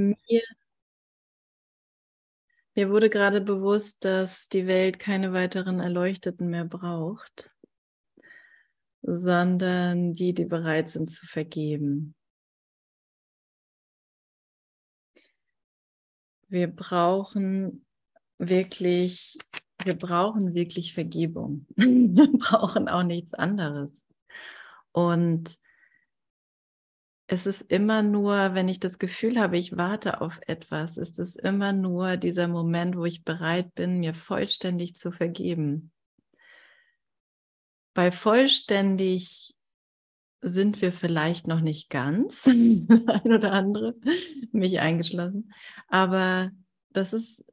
Mir, mir wurde gerade bewusst, dass die Welt keine weiteren Erleuchteten mehr braucht, sondern die, die bereit sind zu vergeben. Wir brauchen wirklich, wir brauchen wirklich Vergebung. wir brauchen auch nichts anderes. Und es ist immer nur, wenn ich das Gefühl habe, ich warte auf etwas, ist es immer nur dieser Moment, wo ich bereit bin, mir vollständig zu vergeben. Bei vollständig sind wir vielleicht noch nicht ganz, ein oder andere, mich eingeschlossen, aber das ist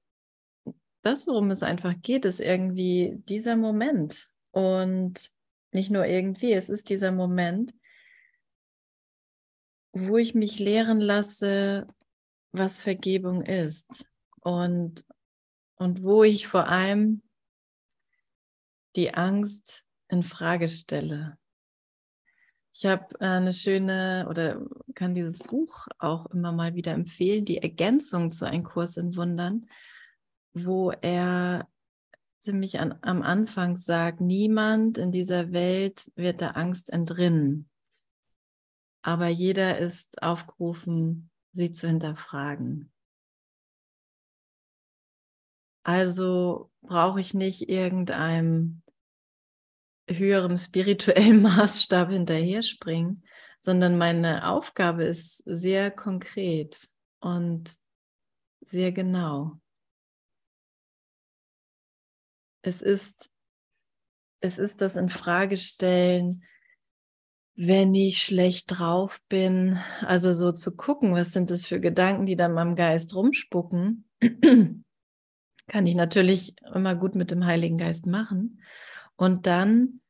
das, worum es einfach geht, ist irgendwie dieser Moment und nicht nur irgendwie, es ist dieser Moment, wo ich mich lehren lasse, was Vergebung ist und, und wo ich vor allem die Angst in Frage stelle. Ich habe eine schöne oder kann dieses Buch auch immer mal wieder empfehlen, die Ergänzung zu Ein Kurs in Wundern, wo er ziemlich an, am Anfang sagt, niemand in dieser Welt wird der Angst entrinnen aber jeder ist aufgerufen, sie zu hinterfragen. Also brauche ich nicht irgendeinem höheren spirituellen Maßstab hinterher springen, sondern meine Aufgabe ist sehr konkret und sehr genau. Es ist, es ist das Infragestellen wenn ich schlecht drauf bin, also so zu gucken, was sind das für Gedanken, die da in meinem Geist rumspucken, kann ich natürlich immer gut mit dem Heiligen Geist machen und dann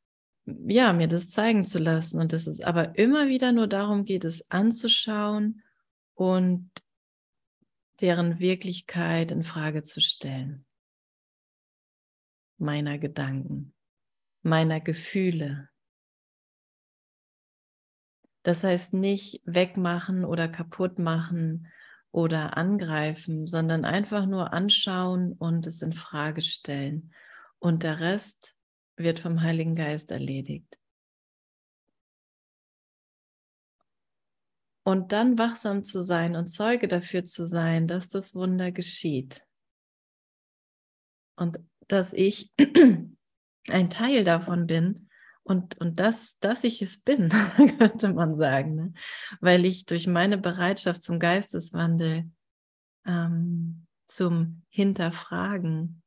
ja, mir das zeigen zu lassen und es ist aber immer wieder nur darum geht, es anzuschauen und deren Wirklichkeit in Frage zu stellen. Meiner Gedanken, meiner Gefühle, das heißt nicht wegmachen oder kaputt machen oder angreifen, sondern einfach nur anschauen und es in Frage stellen. Und der Rest wird vom Heiligen Geist erledigt. Und dann wachsam zu sein und Zeuge dafür zu sein, dass das Wunder geschieht. Und dass ich ein Teil davon bin und, und das, dass ich es bin, könnte man sagen, ne? weil ich durch meine Bereitschaft zum Geisteswandel, ähm, zum Hinterfragen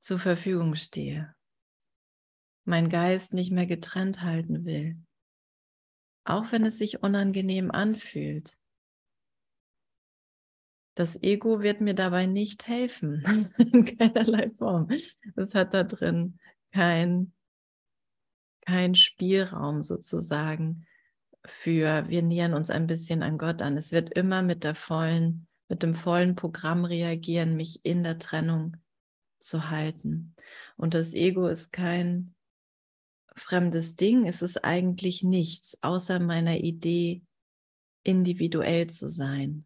zur Verfügung stehe. Mein Geist nicht mehr getrennt halten will, auch wenn es sich unangenehm anfühlt. Das Ego wird mir dabei nicht helfen, in keinerlei Form. Es hat da drin kein kein Spielraum sozusagen für, wir nähern uns ein bisschen an Gott an. Es wird immer mit der vollen, mit dem vollen Programm reagieren, mich in der Trennung zu halten. Und das Ego ist kein fremdes Ding, es ist eigentlich nichts, außer meiner Idee, individuell zu sein.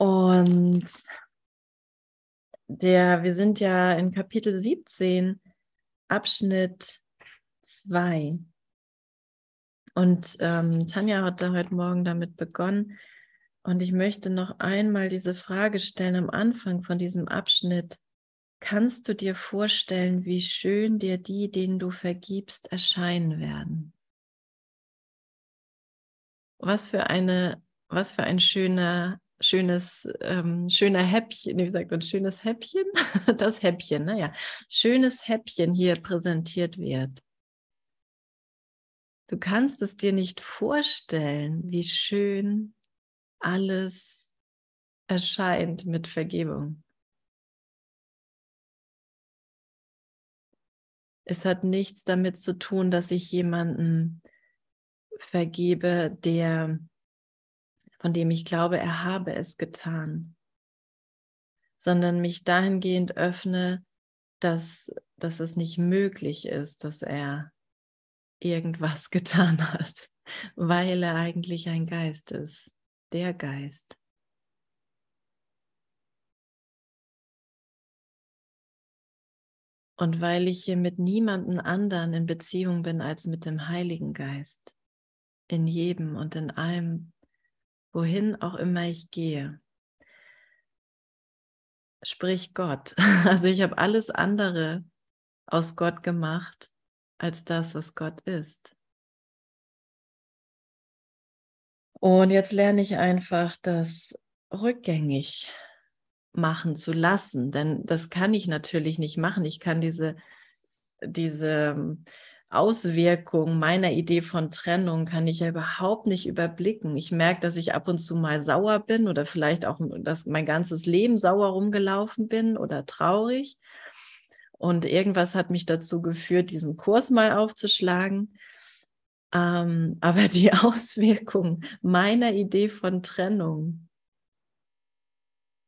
Und der, wir sind ja in Kapitel 17, Abschnitt 2. Und ähm, Tanja hat da heute Morgen damit begonnen. Und ich möchte noch einmal diese Frage stellen am Anfang von diesem Abschnitt. Kannst du dir vorstellen, wie schön dir die, denen du vergibst, erscheinen werden? Was für eine, was für ein schöner schönes, ähm, schöner Häppchen, wie sagt man, schönes Häppchen? Das Häppchen, naja, schönes Häppchen hier präsentiert wird. Du kannst es dir nicht vorstellen, wie schön alles erscheint mit Vergebung. Es hat nichts damit zu tun, dass ich jemanden vergebe, der von dem ich glaube, er habe es getan, sondern mich dahingehend öffne, dass, dass es nicht möglich ist, dass er irgendwas getan hat, weil er eigentlich ein Geist ist, der Geist. Und weil ich hier mit niemandem anderen in Beziehung bin als mit dem Heiligen Geist, in jedem und in allem, wohin auch immer ich gehe, sprich Gott. Also ich habe alles andere aus Gott gemacht als das, was Gott ist. Und jetzt lerne ich einfach das rückgängig machen zu lassen, denn das kann ich natürlich nicht machen. Ich kann diese, diese Auswirkung meiner Idee von Trennung kann ich ja überhaupt nicht überblicken. Ich merke, dass ich ab und zu mal sauer bin oder vielleicht auch, dass mein ganzes Leben sauer rumgelaufen bin oder traurig. Und irgendwas hat mich dazu geführt, diesen Kurs mal aufzuschlagen. Ähm, aber die Auswirkung meiner Idee von Trennung,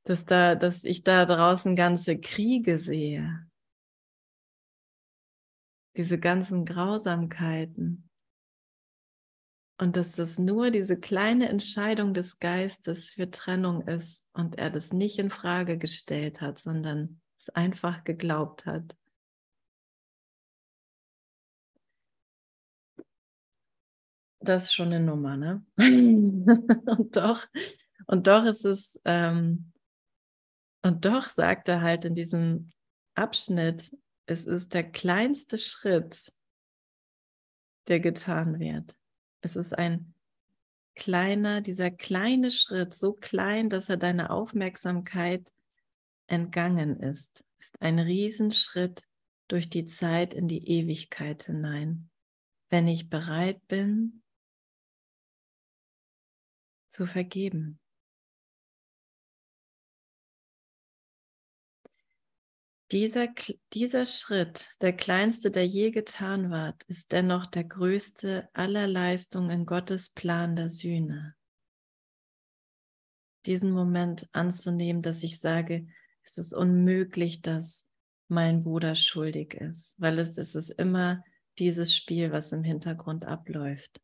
dass, da, dass ich da draußen ganze Kriege sehe, diese ganzen Grausamkeiten. Und dass das nur diese kleine Entscheidung des Geistes für Trennung ist und er das nicht in Frage gestellt hat, sondern es einfach geglaubt hat. Das ist schon eine Nummer, ne? und doch, und doch ist es, ähm, und doch sagt er halt in diesem Abschnitt, es ist der kleinste Schritt, der getan wird. Es ist ein kleiner, dieser kleine Schritt, so klein, dass er deine Aufmerksamkeit entgangen ist, ist ein Riesenschritt durch die Zeit in die Ewigkeit hinein. Wenn ich bereit bin, zu vergeben. Dieser, dieser Schritt, der kleinste, der je getan ward, ist dennoch der größte aller Leistungen in Gottes Plan der Sühne. Diesen Moment anzunehmen, dass ich sage, es ist unmöglich, dass mein Bruder schuldig ist, weil es, es ist immer dieses Spiel, was im Hintergrund abläuft.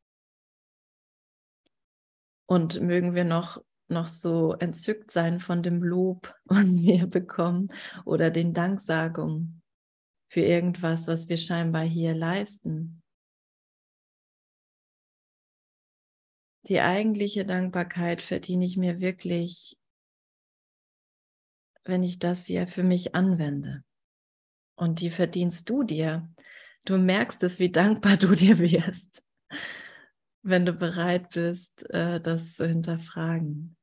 Und mögen wir noch noch so entzückt sein von dem Lob, was wir bekommen oder den Danksagungen für irgendwas, was wir scheinbar hier leisten. Die eigentliche Dankbarkeit verdiene ich mir wirklich, wenn ich das hier für mich anwende. Und die verdienst du dir. Du merkst es, wie dankbar du dir wirst, wenn du bereit bist, äh, das zu hinterfragen.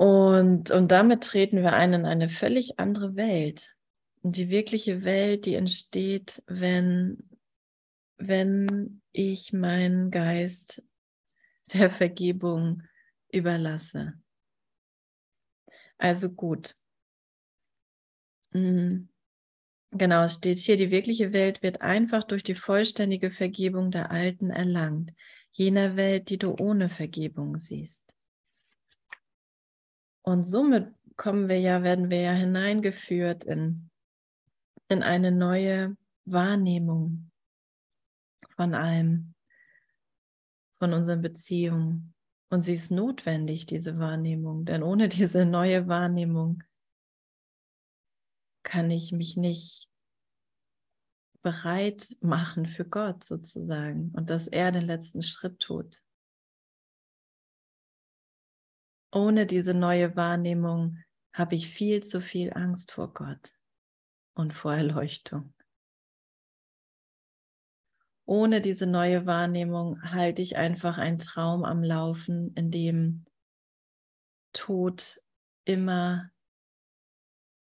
Und, und damit treten wir ein in eine völlig andere Welt. Und die wirkliche Welt, die entsteht, wenn, wenn ich meinen Geist der Vergebung überlasse. Also gut. Mhm. Genau, es steht hier, die wirkliche Welt wird einfach durch die vollständige Vergebung der Alten erlangt, jener Welt, die du ohne Vergebung siehst. Und somit kommen wir ja, werden wir ja hineingeführt in, in eine neue Wahrnehmung von allem, von unseren Beziehungen. Und sie ist notwendig, diese Wahrnehmung, denn ohne diese neue Wahrnehmung kann ich mich nicht bereit machen für Gott sozusagen und dass er den letzten Schritt tut. Ohne diese neue Wahrnehmung habe ich viel zu viel Angst vor Gott und vor Erleuchtung. Ohne diese neue Wahrnehmung halte ich einfach einen Traum am Laufen, in dem Tod immer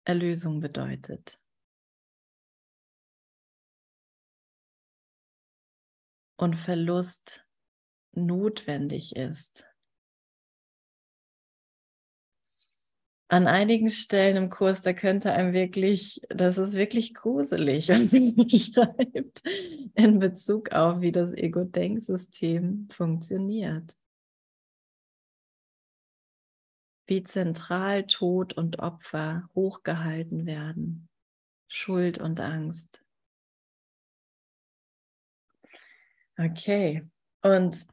Erlösung bedeutet. Und Verlust notwendig ist. An einigen Stellen im Kurs, da könnte einem wirklich, das ist wirklich gruselig, was sie beschreibt, in Bezug auf, wie das Ego-Denksystem funktioniert. wie zentral Tod und Opfer hochgehalten werden, Schuld und Angst. Okay, und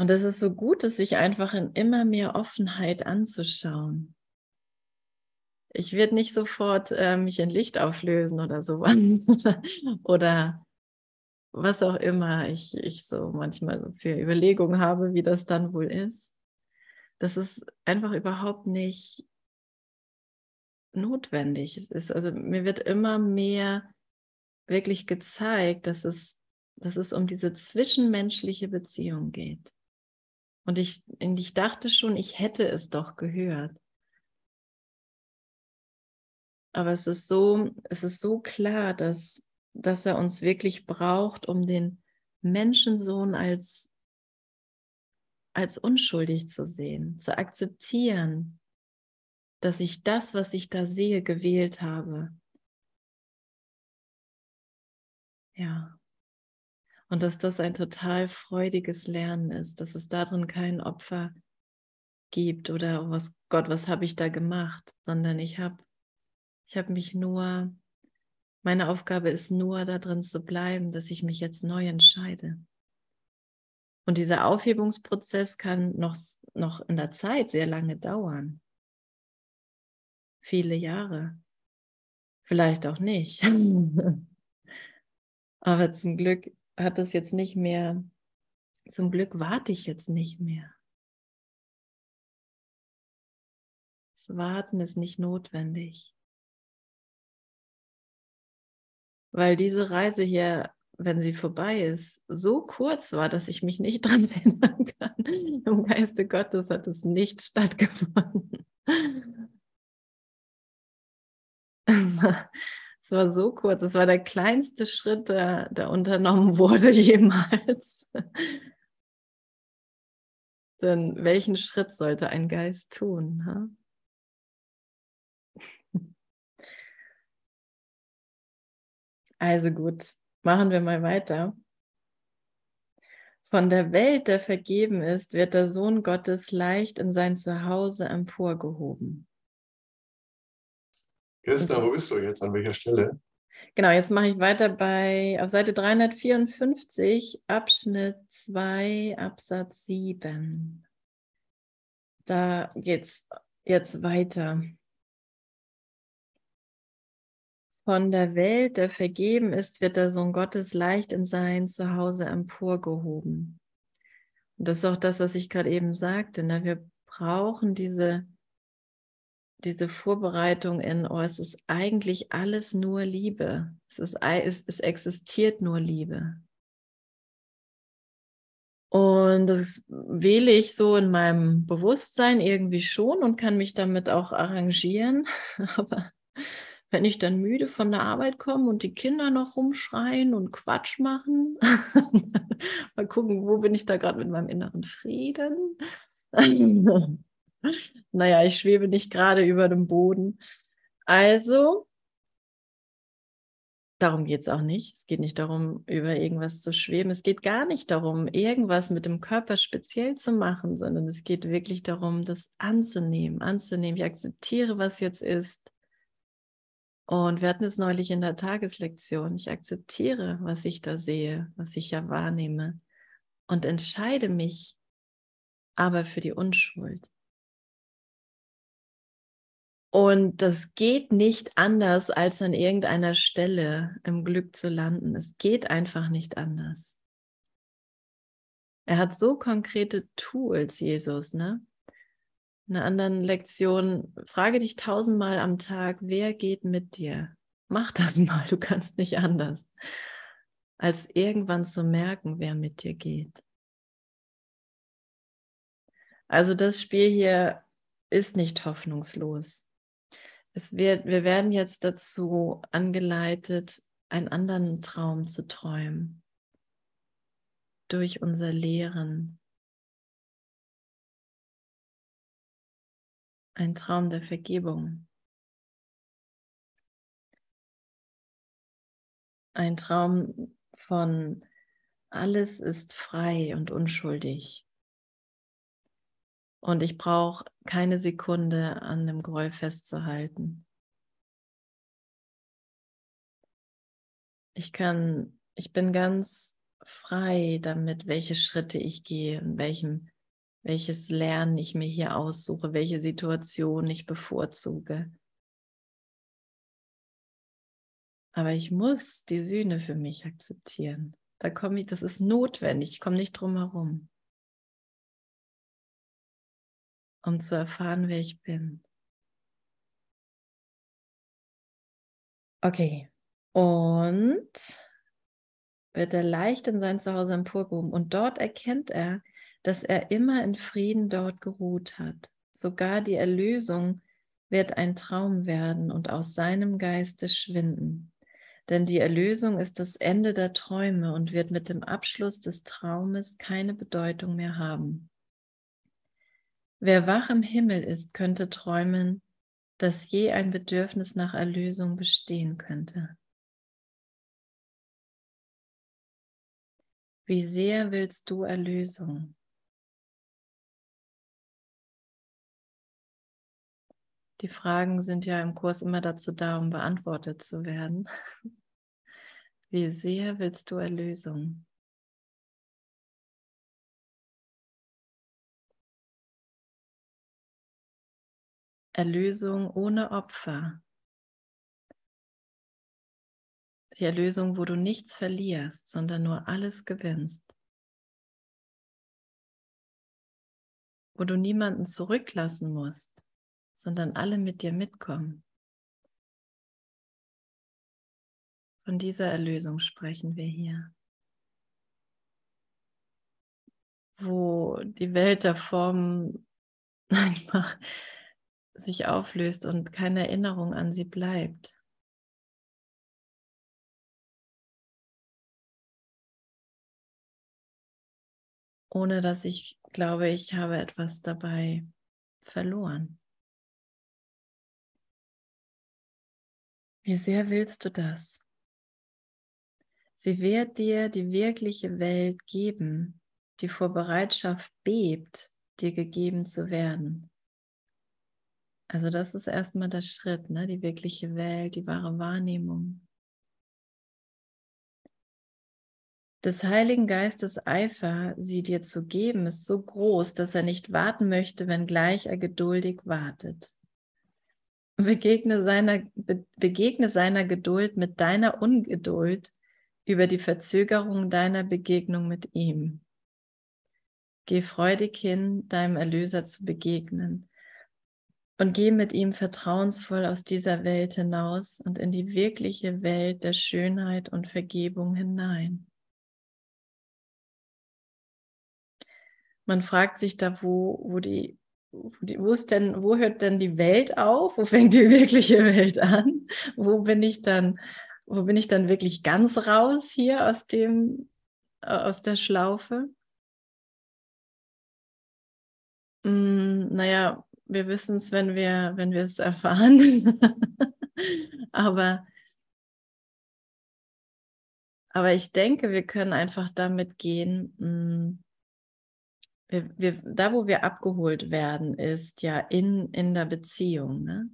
und es ist so gut, es sich einfach in immer mehr Offenheit anzuschauen. Ich werde nicht sofort äh, mich in Licht auflösen oder sowas oder was auch immer ich, ich so manchmal so für Überlegungen habe, wie das dann wohl ist. Das ist einfach überhaupt nicht notwendig. Es ist also mir wird immer mehr wirklich gezeigt, dass es, dass es um diese zwischenmenschliche Beziehung geht. Und ich, und ich dachte schon, ich hätte es doch gehört. Aber es ist so, es ist so klar, dass, dass er uns wirklich braucht, um den Menschensohn als, als unschuldig zu sehen, zu akzeptieren, dass ich das, was ich da sehe, gewählt habe. Ja. Und dass das ein total freudiges Lernen ist, dass es darin kein Opfer gibt oder oh, was Gott, was habe ich da gemacht, sondern ich habe ich habe mich nur meine Aufgabe ist nur darin zu bleiben, dass ich mich jetzt neu entscheide. Und dieser Aufhebungsprozess kann noch, noch in der Zeit sehr lange dauern. Viele Jahre. Vielleicht auch nicht. Aber zum Glück hat das jetzt nicht mehr, zum Glück warte ich jetzt nicht mehr. Das Warten ist nicht notwendig. Weil diese Reise hier, wenn sie vorbei ist, so kurz war, dass ich mich nicht dran erinnern kann. Im Geiste Gottes hat es nicht stattgefunden. Es war so kurz, es war der kleinste Schritt, der, der unternommen wurde jemals. Denn welchen Schritt sollte ein Geist tun? Ha? Also gut, machen wir mal weiter. Von der Welt, der vergeben ist, wird der Sohn Gottes leicht in sein Zuhause emporgehoben. Christa, wo bist du jetzt? An welcher Stelle? Genau, jetzt mache ich weiter bei auf Seite 354, Abschnitt 2, Absatz 7. Da geht es jetzt weiter. Von der Welt, der vergeben ist, wird der Sohn Gottes leicht in sein Zuhause emporgehoben. Und das ist auch das, was ich gerade eben sagte. Ne? Wir brauchen diese diese Vorbereitung in, oh, es ist eigentlich alles nur Liebe. Es, ist, es, es existiert nur Liebe. Und das wähle ich so in meinem Bewusstsein irgendwie schon und kann mich damit auch arrangieren. Aber wenn ich dann müde von der Arbeit komme und die Kinder noch rumschreien und Quatsch machen, mal gucken, wo bin ich da gerade mit meinem inneren Frieden? naja, ich schwebe nicht gerade über dem Boden. Also, darum geht es auch nicht. Es geht nicht darum, über irgendwas zu schweben. Es geht gar nicht darum, irgendwas mit dem Körper speziell zu machen, sondern es geht wirklich darum, das anzunehmen, anzunehmen. Ich akzeptiere, was jetzt ist. Und wir hatten es neulich in der Tageslektion. Ich akzeptiere, was ich da sehe, was ich ja wahrnehme und entscheide mich aber für die Unschuld. Und das geht nicht anders, als an irgendeiner Stelle im Glück zu landen. Es geht einfach nicht anders. Er hat so konkrete Tools, Jesus, ne? In einer anderen Lektion, frage dich tausendmal am Tag, wer geht mit dir? Mach das mal, du kannst nicht anders, als irgendwann zu merken, wer mit dir geht. Also das Spiel hier ist nicht hoffnungslos. Es wird, wir werden jetzt dazu angeleitet, einen anderen Traum zu träumen. Durch unser Lehren. Ein Traum der Vergebung. Ein Traum von alles ist frei und unschuldig. Und ich brauche keine Sekunde an dem Groll festzuhalten. Ich kann, ich bin ganz frei damit, welche Schritte ich gehe und welchem, welches Lernen ich mir hier aussuche, welche Situation ich bevorzuge. Aber ich muss die Sühne für mich akzeptieren. Da komme ich, das ist notwendig, ich komme nicht drum herum. Um zu erfahren, wer ich bin. Okay. Und wird er leicht in sein Zuhause emporgehoben. Und dort erkennt er, dass er immer in Frieden dort geruht hat. Sogar die Erlösung wird ein Traum werden und aus seinem Geiste schwinden. Denn die Erlösung ist das Ende der Träume und wird mit dem Abschluss des Traumes keine Bedeutung mehr haben. Wer wach im Himmel ist, könnte träumen, dass je ein Bedürfnis nach Erlösung bestehen könnte. Wie sehr willst du Erlösung? Die Fragen sind ja im Kurs immer dazu da, um beantwortet zu werden. Wie sehr willst du Erlösung? Erlösung ohne Opfer. Die Erlösung, wo du nichts verlierst, sondern nur alles gewinnst. Wo du niemanden zurücklassen musst, sondern alle mit dir mitkommen. Von dieser Erlösung sprechen wir hier. Wo die Welt der Formen einfach sich auflöst und keine Erinnerung an sie bleibt. Ohne dass ich glaube, ich habe etwas dabei verloren. Wie sehr willst du das? Sie wird dir die wirkliche Welt geben, die vor Bereitschaft bebt, dir gegeben zu werden. Also das ist erstmal der Schritt, ne? die wirkliche Welt, die wahre Wahrnehmung. Des Heiligen Geistes Eifer, sie dir zu geben, ist so groß, dass er nicht warten möchte, wenngleich er geduldig wartet. Begegne seiner, be, begegne seiner Geduld mit deiner Ungeduld über die Verzögerung deiner Begegnung mit ihm. Geh freudig hin, deinem Erlöser zu begegnen und geh mit ihm vertrauensvoll aus dieser Welt hinaus und in die wirkliche Welt der Schönheit und Vergebung hinein. Man fragt sich da, wo, wo die wo ist denn, wo hört denn die Welt auf? Wo fängt die wirkliche Welt an? Wo bin ich dann, wo bin ich dann wirklich ganz raus hier aus dem, äh, aus der Schlaufe? Hm, naja, wir wissen es, wenn wir, wenn wir es erfahren. aber, aber ich denke, wir können einfach damit gehen, mh, hm, wir, wir, da, wo wir abgeholt werden, ist ja in, in der Beziehung, ne?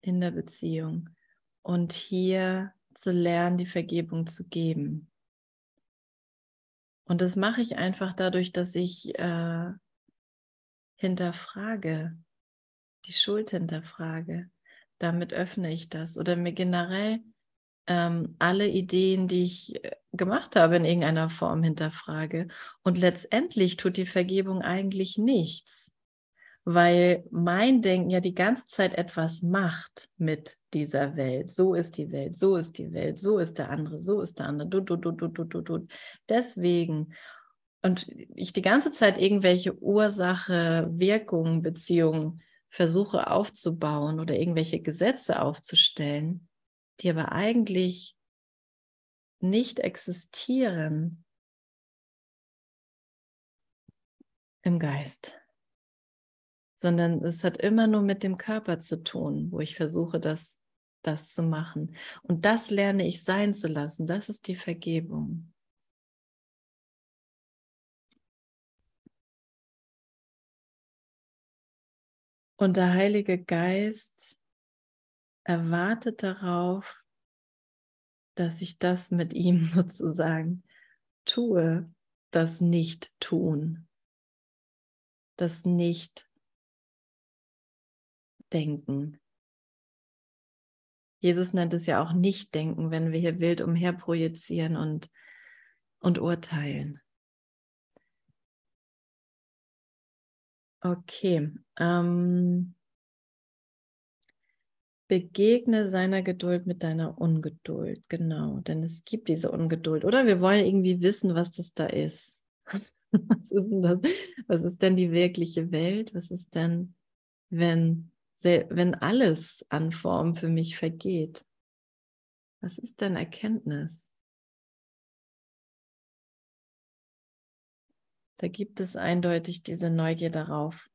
In der Beziehung. Und hier zu lernen, die Vergebung zu geben. Und das mache ich einfach dadurch, dass ich äh, hinterfrage, die Schuld hinterfrage. Damit öffne ich das. Oder mir generell ähm, alle Ideen, die ich äh, gemacht habe, in irgendeiner Form hinterfrage. Und letztendlich tut die Vergebung eigentlich nichts, weil mein Denken ja die ganze Zeit etwas macht mit dieser Welt. So ist die Welt, so ist die Welt, so ist der andere, so ist der andere. Du, du, du, du, du, du, du. Deswegen und ich die ganze Zeit irgendwelche Ursache, Wirkung, Beziehungen versuche aufzubauen oder irgendwelche Gesetze aufzustellen, die aber eigentlich nicht existieren im Geist, sondern es hat immer nur mit dem Körper zu tun, wo ich versuche, das, das zu machen. Und das lerne ich sein zu lassen. Das ist die Vergebung. Und der Heilige Geist erwartet darauf, dass ich das mit ihm sozusagen tue, das Nicht-Tun, das Nicht-Denken. Jesus nennt es ja auch Nicht-Denken, wenn wir hier wild umherprojizieren und, und urteilen. Okay. Ähm, begegne seiner Geduld mit deiner Ungeduld. Genau, denn es gibt diese Ungeduld. Oder wir wollen irgendwie wissen, was das da ist. Was ist denn das? Was ist denn die wirkliche Welt? Was ist denn, wenn, wenn alles an Form für mich vergeht? Was ist denn Erkenntnis? Da gibt es eindeutig diese Neugier darauf,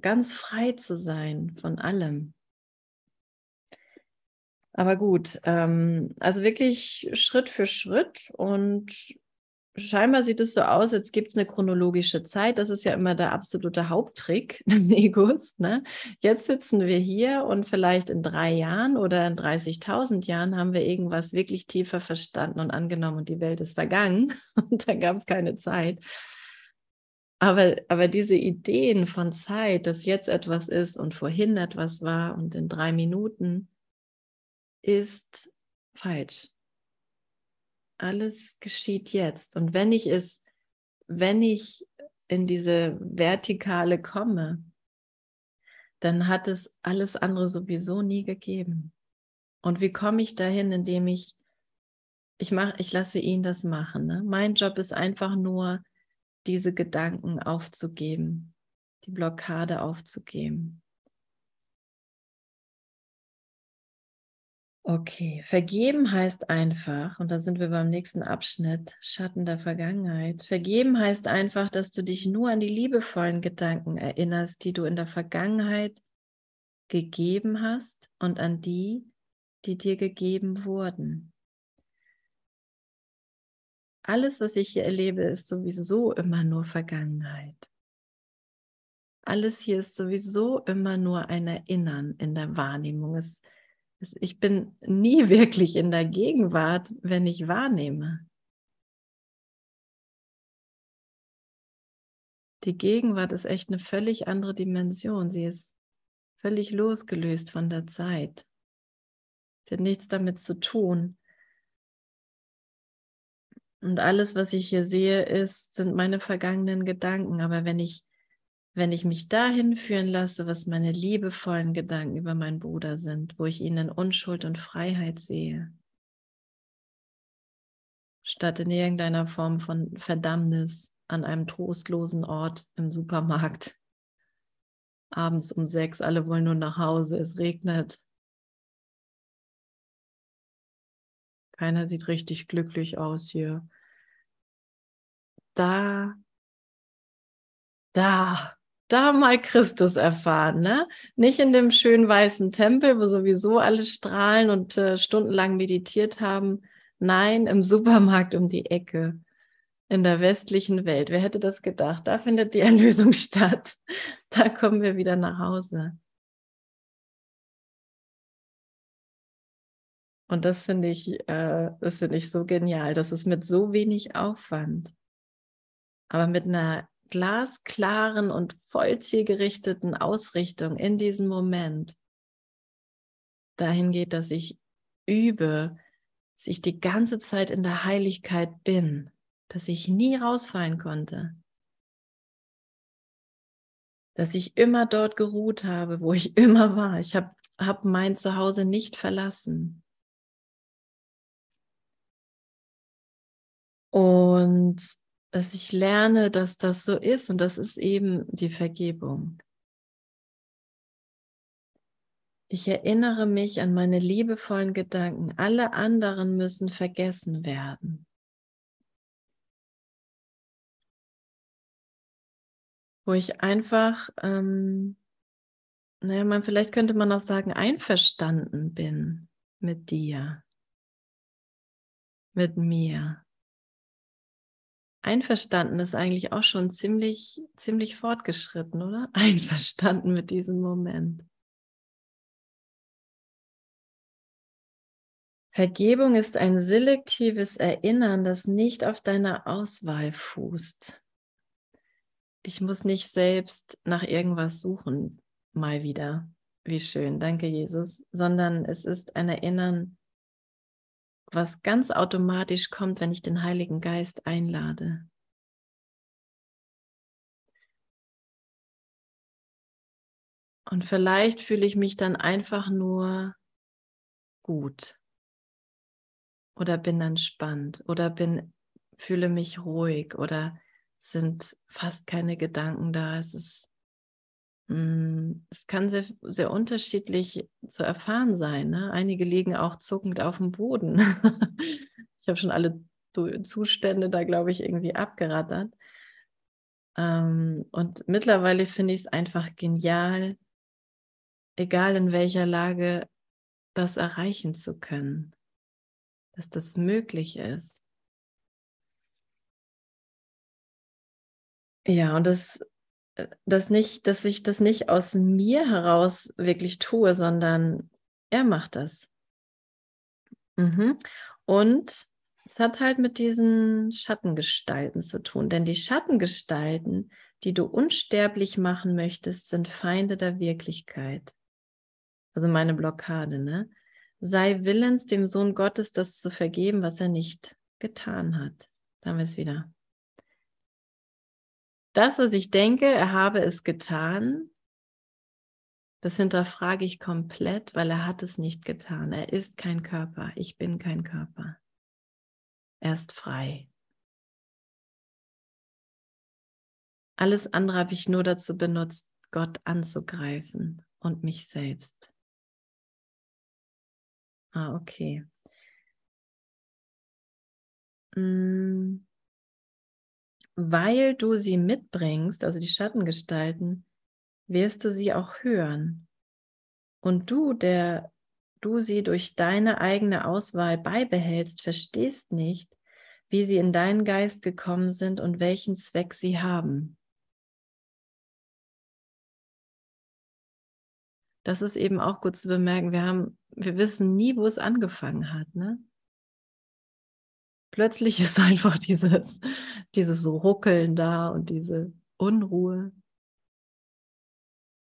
ganz frei zu sein von allem. Aber gut, ähm, also wirklich Schritt für Schritt und scheinbar sieht es so aus, als gibt es eine chronologische Zeit. Das ist ja immer der absolute Haupttrick des Egos. Ne? Jetzt sitzen wir hier und vielleicht in drei Jahren oder in 30.000 Jahren haben wir irgendwas wirklich tiefer verstanden und angenommen und die Welt ist vergangen und da gab es keine Zeit. Aber, aber diese Ideen von Zeit, dass jetzt etwas ist und vorhin etwas war und in drei Minuten, ist falsch. Alles geschieht jetzt. Und wenn ich es, wenn ich in diese Vertikale komme, dann hat es alles andere sowieso nie gegeben. Und wie komme ich dahin, indem ich, ich mache, ich lasse ihn das machen. Ne? Mein Job ist einfach nur, diese Gedanken aufzugeben, die Blockade aufzugeben. Okay, vergeben heißt einfach, und da sind wir beim nächsten Abschnitt, Schatten der Vergangenheit. Vergeben heißt einfach, dass du dich nur an die liebevollen Gedanken erinnerst, die du in der Vergangenheit gegeben hast und an die, die dir gegeben wurden alles, was ich hier erlebe, ist sowieso immer nur Vergangenheit. Alles hier ist sowieso immer nur ein Erinnern in der Wahrnehmung. Es, es, ich bin nie wirklich in der Gegenwart, wenn ich wahrnehme. Die Gegenwart ist echt eine völlig andere Dimension. Sie ist völlig losgelöst von der Zeit. Sie hat nichts damit zu tun, und alles, was ich hier sehe, ist, sind meine vergangenen Gedanken. Aber wenn ich, wenn ich mich dahin führen lasse, was meine liebevollen Gedanken über meinen Bruder sind, wo ich ihn in Unschuld und Freiheit sehe, statt in irgendeiner Form von Verdammnis an einem trostlosen Ort im Supermarkt, abends um sechs, alle wollen nur nach Hause, es regnet. Keiner sieht richtig glücklich aus hier da, da, da mal Christus erfahren, ne? Nicht in dem schönen weißen Tempel, wo sowieso alle strahlen und äh, stundenlang meditiert haben. Nein, im Supermarkt um die Ecke, in der westlichen Welt. Wer hätte das gedacht? Da findet die Erlösung statt. Da kommen wir wieder nach Hause. Und das finde ich, äh, das ich so genial. Das ist mit so wenig Aufwand aber mit einer glasklaren und voll zielgerichteten Ausrichtung in diesem Moment dahin geht, dass ich übe, dass ich die ganze Zeit in der Heiligkeit bin, dass ich nie rausfallen konnte, dass ich immer dort geruht habe, wo ich immer war. Ich habe hab mein Zuhause nicht verlassen. Und dass ich lerne, dass das so ist und das ist eben die Vergebung. Ich erinnere mich an meine liebevollen Gedanken. Alle anderen müssen vergessen werden. Wo ich einfach, ähm, naja, man, vielleicht könnte man auch sagen, einverstanden bin mit dir, mit mir einverstanden ist eigentlich auch schon ziemlich, ziemlich fortgeschritten, oder? Einverstanden mit diesem Moment. Vergebung ist ein selektives Erinnern, das nicht auf deiner Auswahl fußt. Ich muss nicht selbst nach irgendwas suchen, mal wieder. Wie schön, danke Jesus, sondern es ist ein Erinnern, was ganz automatisch kommt, wenn ich den Heiligen Geist einlade. Und vielleicht fühle ich mich dann einfach nur gut oder bin entspannt oder bin fühle mich ruhig oder sind fast keine Gedanken da. Es ist es kann sehr, sehr unterschiedlich zu erfahren sein. Ne? Einige liegen auch zuckend auf dem Boden. ich habe schon alle Zustände da, glaube ich, irgendwie abgerattert. Ähm, und mittlerweile finde ich es einfach genial, egal in welcher Lage, das erreichen zu können dass das möglich ist. Ja, und das, das nicht, dass ich das nicht aus mir heraus wirklich tue, sondern er macht das. Mhm. Und es hat halt mit diesen Schattengestalten zu tun, denn die Schattengestalten, die du unsterblich machen möchtest, sind Feinde der Wirklichkeit. Also meine Blockade, ne? sei willens, dem Sohn Gottes das zu vergeben, was er nicht getan hat. Da haben wir es wieder. Das, was ich denke, er habe es getan, das hinterfrage ich komplett, weil er hat es nicht getan. Er ist kein Körper. Ich bin kein Körper. Er ist frei. Alles andere habe ich nur dazu benutzt, Gott anzugreifen und mich selbst. Ah, okay. Mm. Weil du sie mitbringst, also die Schattengestalten, wirst du sie auch hören. Und du, der du sie durch deine eigene Auswahl beibehältst, verstehst nicht, wie sie in deinen Geist gekommen sind und welchen Zweck sie haben. Das ist eben auch gut zu bemerken. Wir haben wir wissen nie, wo es angefangen hat. Ne? Plötzlich ist einfach dieses, dieses Ruckeln da und diese Unruhe.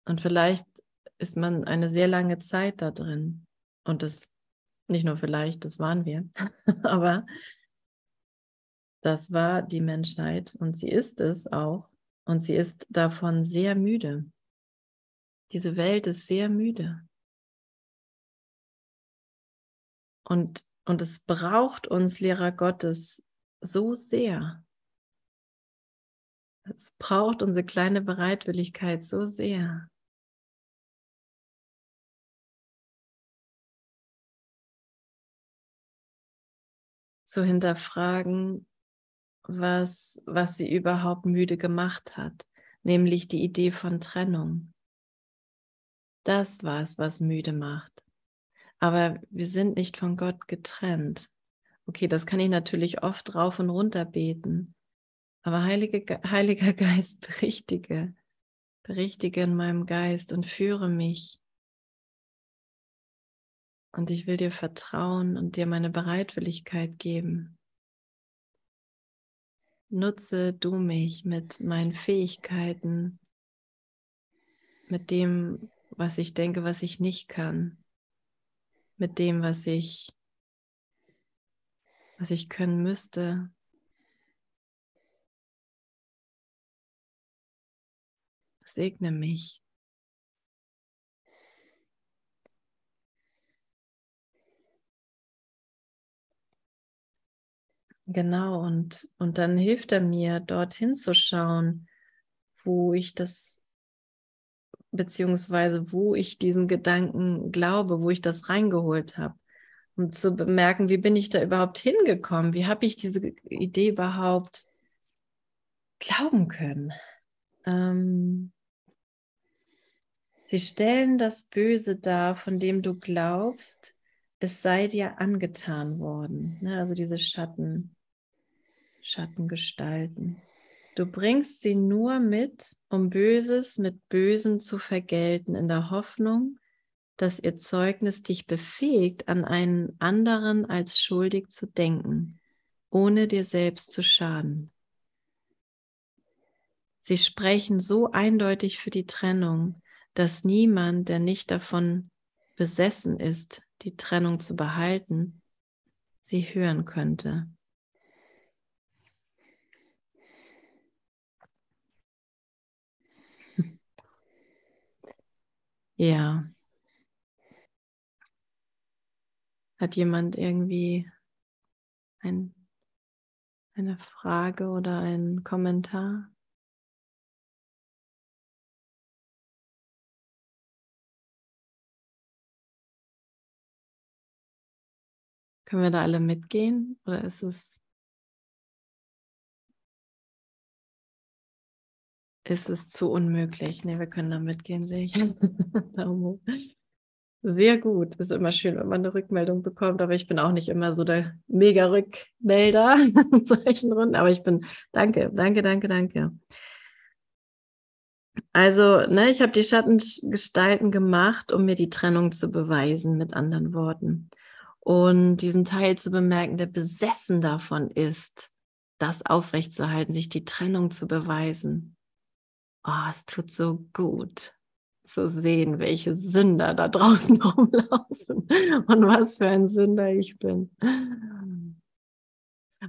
Und vielleicht ist man eine sehr lange Zeit da drin. Und das nicht nur vielleicht, das waren wir, aber das war die Menschheit und sie ist es auch. Und sie ist davon sehr müde. Diese Welt ist sehr müde. Und, und es braucht uns, Lehrer Gottes, so sehr. Es braucht unsere kleine Bereitwilligkeit so sehr. Zu hinterfragen, was, was sie überhaupt müde gemacht hat, nämlich die Idee von Trennung. Das war es, was müde macht. Aber wir sind nicht von Gott getrennt. Okay, das kann ich natürlich oft rauf und runter beten. Aber Heilige, Heiliger Geist, berichtige, berichtige in meinem Geist und führe mich. Und ich will dir vertrauen und dir meine Bereitwilligkeit geben. Nutze du mich mit meinen Fähigkeiten, mit dem, was ich denke, was ich nicht kann mit dem, was ich, was ich können müsste. Segne mich. Genau, und, und dann hilft er mir, dorthin zu schauen, wo ich das beziehungsweise wo ich diesen Gedanken glaube, wo ich das reingeholt habe. Um zu bemerken, wie bin ich da überhaupt hingekommen? Wie habe ich diese Idee überhaupt glauben können? Ähm, sie stellen das Böse dar, von dem du glaubst, es sei dir angetan worden. Ne? Also diese Schatten. Schattengestalten. Du bringst sie nur mit, um Böses mit Bösem zu vergelten, in der Hoffnung, dass ihr Zeugnis dich befähigt, an einen anderen als schuldig zu denken, ohne dir selbst zu schaden. Sie sprechen so eindeutig für die Trennung, dass niemand, der nicht davon besessen ist, die Trennung zu behalten, sie hören könnte. Ja. Hat jemand irgendwie ein, eine Frage oder einen Kommentar? Können wir da alle mitgehen oder ist es ist es zu unmöglich? Ne, wir können da mitgehen, sehe ich. Sehr gut. Ist immer schön, wenn man eine Rückmeldung bekommt, aber ich bin auch nicht immer so der Mega-Rückmelder in solchen Runden. Aber ich bin, danke, danke, danke, danke. Also, ne, ich habe die Schattengestalten gemacht, um mir die Trennung zu beweisen, mit anderen Worten und diesen Teil zu bemerken, der besessen davon ist, das aufrechtzuerhalten, sich die Trennung zu beweisen. Oh, es tut so gut zu sehen, welche Sünder da draußen rumlaufen und was für ein Sünder ich bin.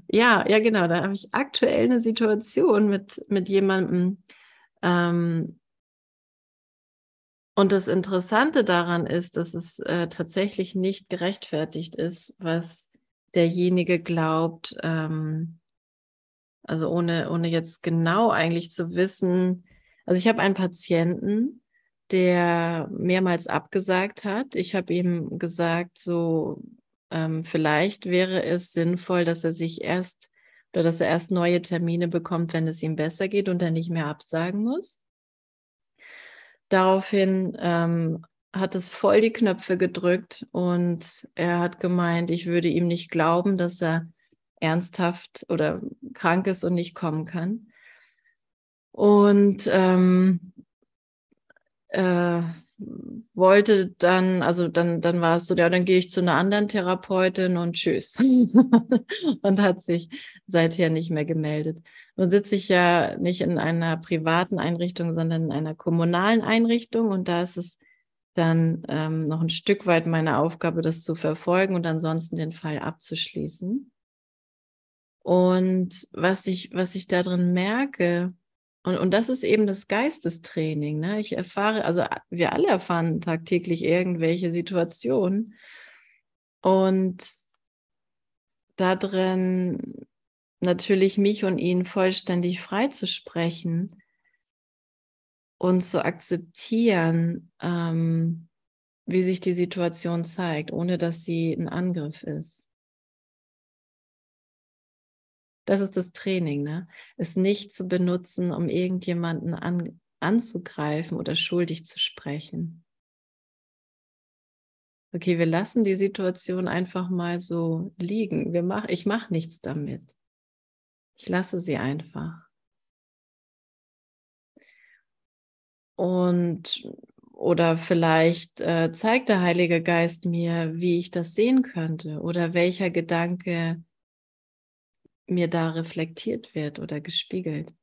Ja, ja, genau. Da habe ich aktuell eine Situation mit, mit jemandem, ähm, und das Interessante daran ist, dass es äh, tatsächlich nicht gerechtfertigt ist, was derjenige glaubt, ähm, also ohne, ohne jetzt genau eigentlich zu wissen. Also ich habe einen Patienten, der mehrmals abgesagt hat. Ich habe ihm gesagt, so ähm, vielleicht wäre es sinnvoll, dass er sich erst oder dass er erst neue Termine bekommt, wenn es ihm besser geht und er nicht mehr absagen muss. Daraufhin ähm, hat es voll die Knöpfe gedrückt und er hat gemeint, ich würde ihm nicht glauben, dass er ernsthaft oder krank ist und nicht kommen kann. Und ähm, äh, wollte dann, also dann, dann war es so, ja, dann gehe ich zu einer anderen Therapeutin und tschüss. und hat sich seither nicht mehr gemeldet. Nun sitze ich ja nicht in einer privaten Einrichtung, sondern in einer kommunalen Einrichtung und da ist es dann ähm, noch ein Stück weit meine Aufgabe, das zu verfolgen und ansonsten den Fall abzuschließen. Und was ich, was ich da drin merke, und, und das ist eben das Geistestraining. Ne? Ich erfahre, also wir alle erfahren tagtäglich irgendwelche Situationen. Und da drin natürlich mich und ihn vollständig freizusprechen und zu akzeptieren, ähm, wie sich die Situation zeigt, ohne dass sie ein Angriff ist. Das ist das Training, ne? Es nicht zu benutzen, um irgendjemanden an, anzugreifen oder schuldig zu sprechen. Okay, wir lassen die Situation einfach mal so liegen. Wir mach, ich mache nichts damit. Ich lasse sie einfach. Und oder vielleicht äh, zeigt der Heilige Geist mir, wie ich das sehen könnte oder welcher Gedanke mir da reflektiert wird oder gespiegelt.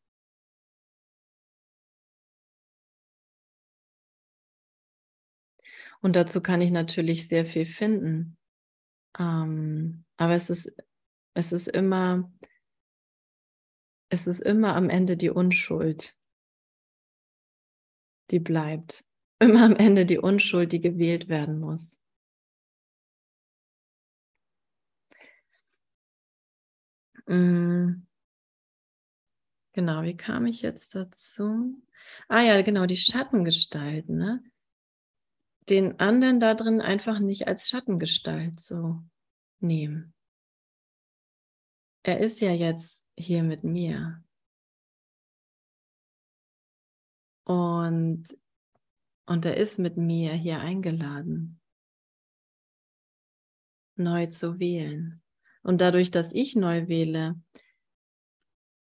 Und dazu kann ich natürlich sehr viel finden. Ähm, aber es ist, es ist immer, es ist immer am Ende die Unschuld, die bleibt. Immer am Ende die Unschuld, die gewählt werden muss. Genau, wie kam ich jetzt dazu? Ah ja, genau, die Schattengestalten, ne? Den anderen da drin einfach nicht als Schattengestalt so nehmen. Er ist ja jetzt hier mit mir. Und, und er ist mit mir hier eingeladen, neu zu wählen. Und dadurch, dass ich neu wähle,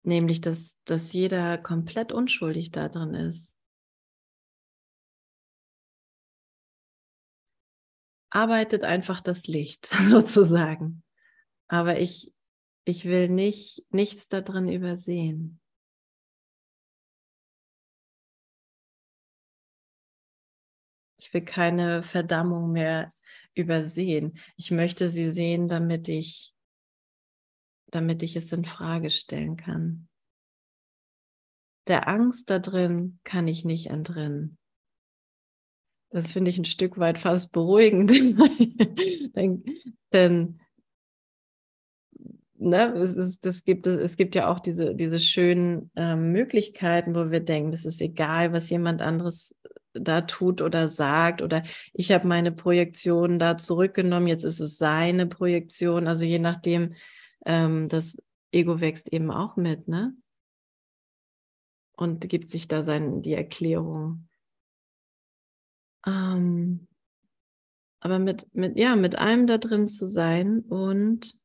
nämlich dass, dass jeder komplett unschuldig da drin ist. Arbeitet einfach das Licht sozusagen. Aber ich, ich will nicht, nichts da drin übersehen. Ich will keine Verdammung mehr übersehen. Ich möchte sie sehen, damit ich, damit ich es in Frage stellen kann. Der Angst da drin kann ich nicht entrinnen. Das finde ich ein Stück weit fast beruhigend, denn ne, es, ist, das gibt, es gibt ja auch diese, diese schönen äh, Möglichkeiten, wo wir denken, es ist egal, was jemand anderes da tut oder sagt oder ich habe meine Projektion da zurückgenommen, jetzt ist es seine Projektion. Also je nachdem, ähm, das Ego wächst eben auch mit, ne? Und gibt sich da sein, die Erklärung. Ähm, aber mit, mit, ja, mit allem da drin zu sein und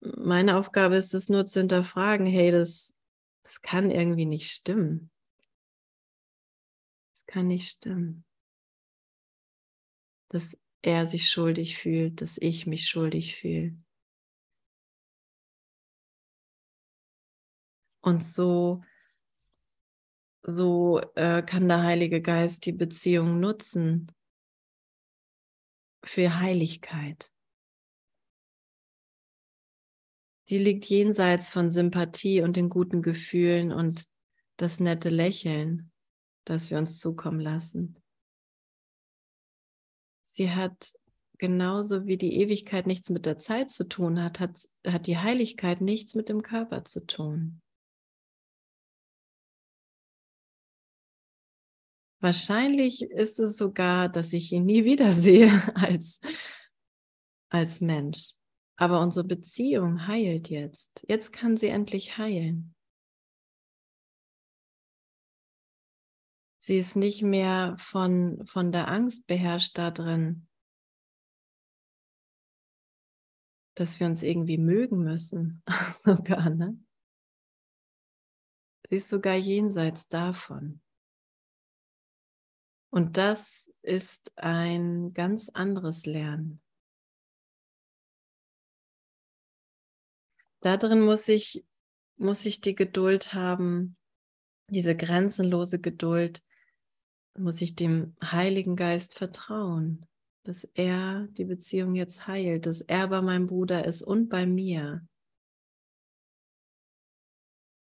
meine Aufgabe ist es nur zu hinterfragen, hey, das, das kann irgendwie nicht stimmen kann nicht stimmen. Dass er sich schuldig fühlt, dass ich mich schuldig fühle. Und so, so äh, kann der Heilige Geist die Beziehung nutzen für Heiligkeit. Die liegt jenseits von Sympathie und den guten Gefühlen und das nette Lächeln das wir uns zukommen lassen. Sie hat genauso wie die Ewigkeit nichts mit der Zeit zu tun hat, hat, hat die Heiligkeit nichts mit dem Körper zu tun. Wahrscheinlich ist es sogar, dass ich ihn nie wiedersehe als, als Mensch. Aber unsere Beziehung heilt jetzt. Jetzt kann sie endlich heilen. Sie ist nicht mehr von, von der Angst beherrscht da drin, dass wir uns irgendwie mögen müssen, sogar, ne? Sie ist sogar jenseits davon. Und das ist ein ganz anderes Lernen. Da drin muss ich, muss ich die Geduld haben, diese grenzenlose Geduld, muss ich dem Heiligen Geist vertrauen, dass er die Beziehung jetzt heilt, dass er bei meinem Bruder ist und bei mir,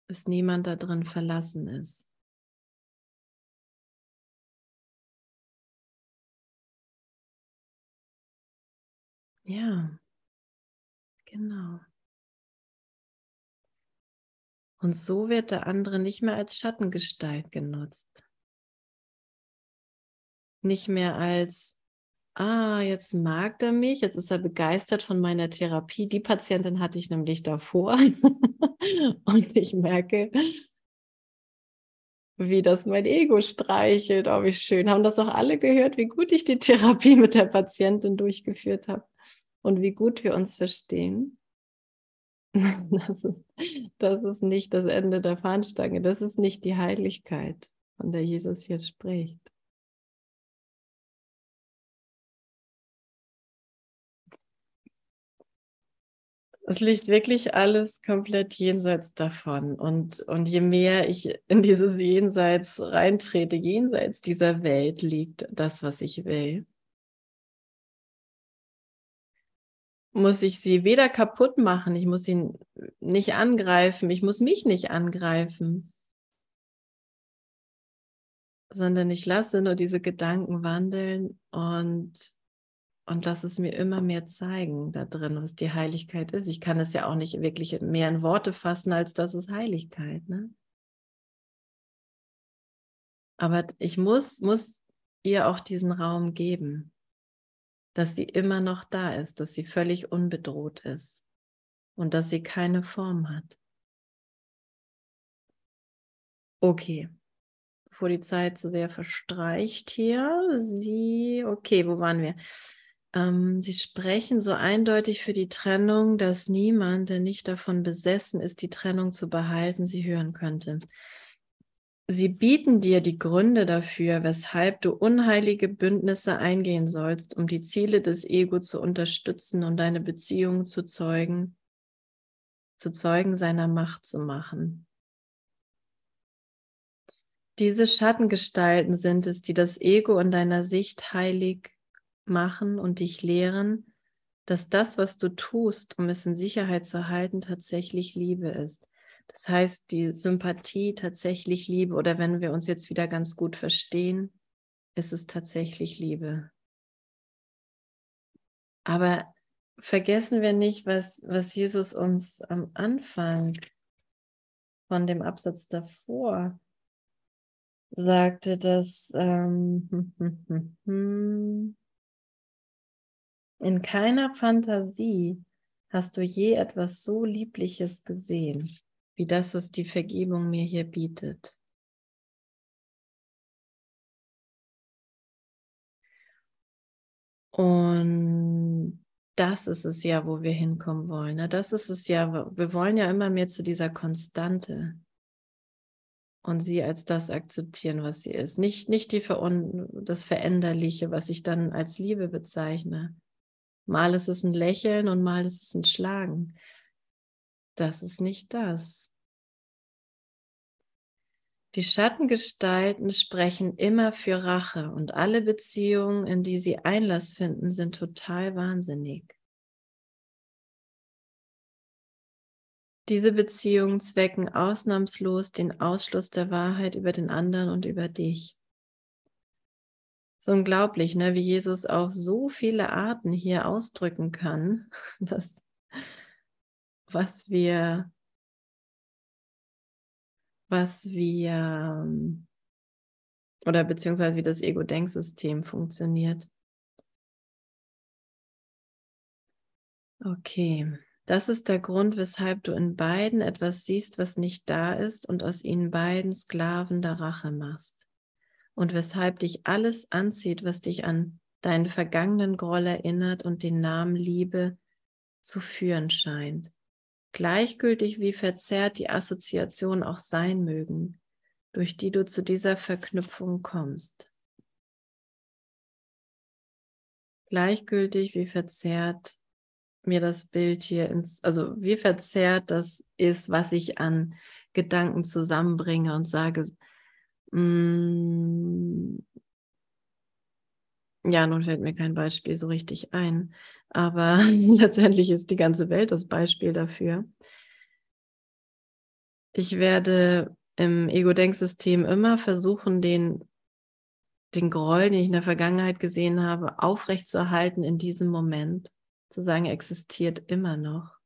dass niemand da drin verlassen ist. Ja, genau. Und so wird der andere nicht mehr als Schattengestalt genutzt nicht mehr als, ah, jetzt mag er mich, jetzt ist er begeistert von meiner Therapie. Die Patientin hatte ich nämlich davor. und ich merke, wie das mein Ego streichelt. Oh, wie schön. Haben das auch alle gehört, wie gut ich die Therapie mit der Patientin durchgeführt habe und wie gut wir uns verstehen? Das ist, das ist nicht das Ende der Fahnenstange. Das ist nicht die Heiligkeit, von der Jesus hier spricht. Es liegt wirklich alles komplett jenseits davon. Und, und je mehr ich in dieses Jenseits reintrete, jenseits dieser Welt liegt das, was ich will. Muss ich sie weder kaputt machen, ich muss sie nicht angreifen, ich muss mich nicht angreifen, sondern ich lasse nur diese Gedanken wandeln und und lass es mir immer mehr zeigen da drin, was die Heiligkeit ist. Ich kann es ja auch nicht wirklich mehr in Worte fassen, als das ist Heiligkeit. Ne? Aber ich muss, muss ihr auch diesen Raum geben, dass sie immer noch da ist, dass sie völlig unbedroht ist und dass sie keine Form hat. Okay, bevor die Zeit zu sehr verstreicht hier. Sie, okay, wo waren wir? ähm, sie sprechen so eindeutig für die Trennung, dass niemand, der nicht davon besessen ist, die Trennung zu behalten, sie hören könnte. Sie bieten dir die Gründe dafür, weshalb du unheilige Bündnisse eingehen sollst, um die Ziele des Ego zu unterstützen und deine Beziehung zu Zeugen, zu Zeugen seiner Macht zu machen. Diese Schattengestalten sind es, die das Ego in deiner Sicht heilig machen und dich lehren, dass das, was du tust, um es in Sicherheit zu halten, tatsächlich Liebe ist. Das heißt, die Sympathie tatsächlich Liebe oder wenn wir uns jetzt wieder ganz gut verstehen, ist es tatsächlich Liebe. Aber vergessen wir nicht, was, was Jesus uns am Anfang von dem Absatz davor sagte, dass ähm, in keiner Fantasie hast du je etwas so Liebliches gesehen wie das, was die Vergebung mir hier bietet. Und das ist es ja, wo wir hinkommen wollen. Ne? Das ist es ja, wir wollen ja immer mehr zu dieser Konstante und sie als das akzeptieren, was sie ist. Nicht, nicht die Ver das Veränderliche, was ich dann als Liebe bezeichne. Mal ist es ein Lächeln und mal ist es ein Schlagen. Das ist nicht das. Die Schattengestalten sprechen immer für Rache und alle Beziehungen, in die sie Einlass finden, sind total wahnsinnig. Diese Beziehungen zwecken ausnahmslos den Ausschluss der Wahrheit über den anderen und über dich. So unglaublich, ne? wie Jesus auf so viele Arten hier ausdrücken kann, was, was wir was wir ähm, oder beziehungsweise wie das Ego-Denksystem funktioniert. Okay, das ist der Grund, weshalb du in beiden etwas siehst, was nicht da ist und aus ihnen beiden Sklaven der Rache machst. Und weshalb dich alles anzieht, was dich an deinen vergangenen Groll erinnert und den Namen Liebe zu führen scheint gleichgültig wie verzerrt die Assoziationen auch sein mögen, durch die du zu dieser Verknüpfung kommst. Gleichgültig wie verzerrt mir das Bild hier ins, also wie verzerrt das ist, was ich an Gedanken zusammenbringe und sage, mm, ja, nun fällt mir kein Beispiel so richtig ein, aber letztendlich ist die ganze Welt das Beispiel dafür. Ich werde im Ego-Denksystem immer versuchen, den, den Groll, den ich in der Vergangenheit gesehen habe, aufrechtzuerhalten in diesem Moment. Zu sagen, er existiert immer noch.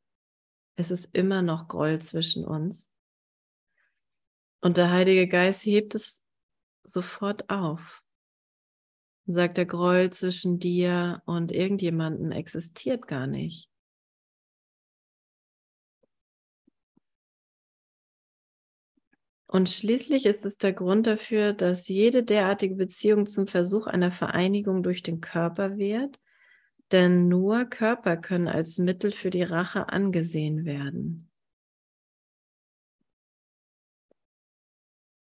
Es ist immer noch Groll zwischen uns. Und der Heilige Geist hebt es sofort auf sagt, der Groll zwischen dir und irgendjemanden existiert gar nicht. Und schließlich ist es der Grund dafür, dass jede derartige Beziehung zum Versuch einer Vereinigung durch den Körper wird, denn nur Körper können als Mittel für die Rache angesehen werden.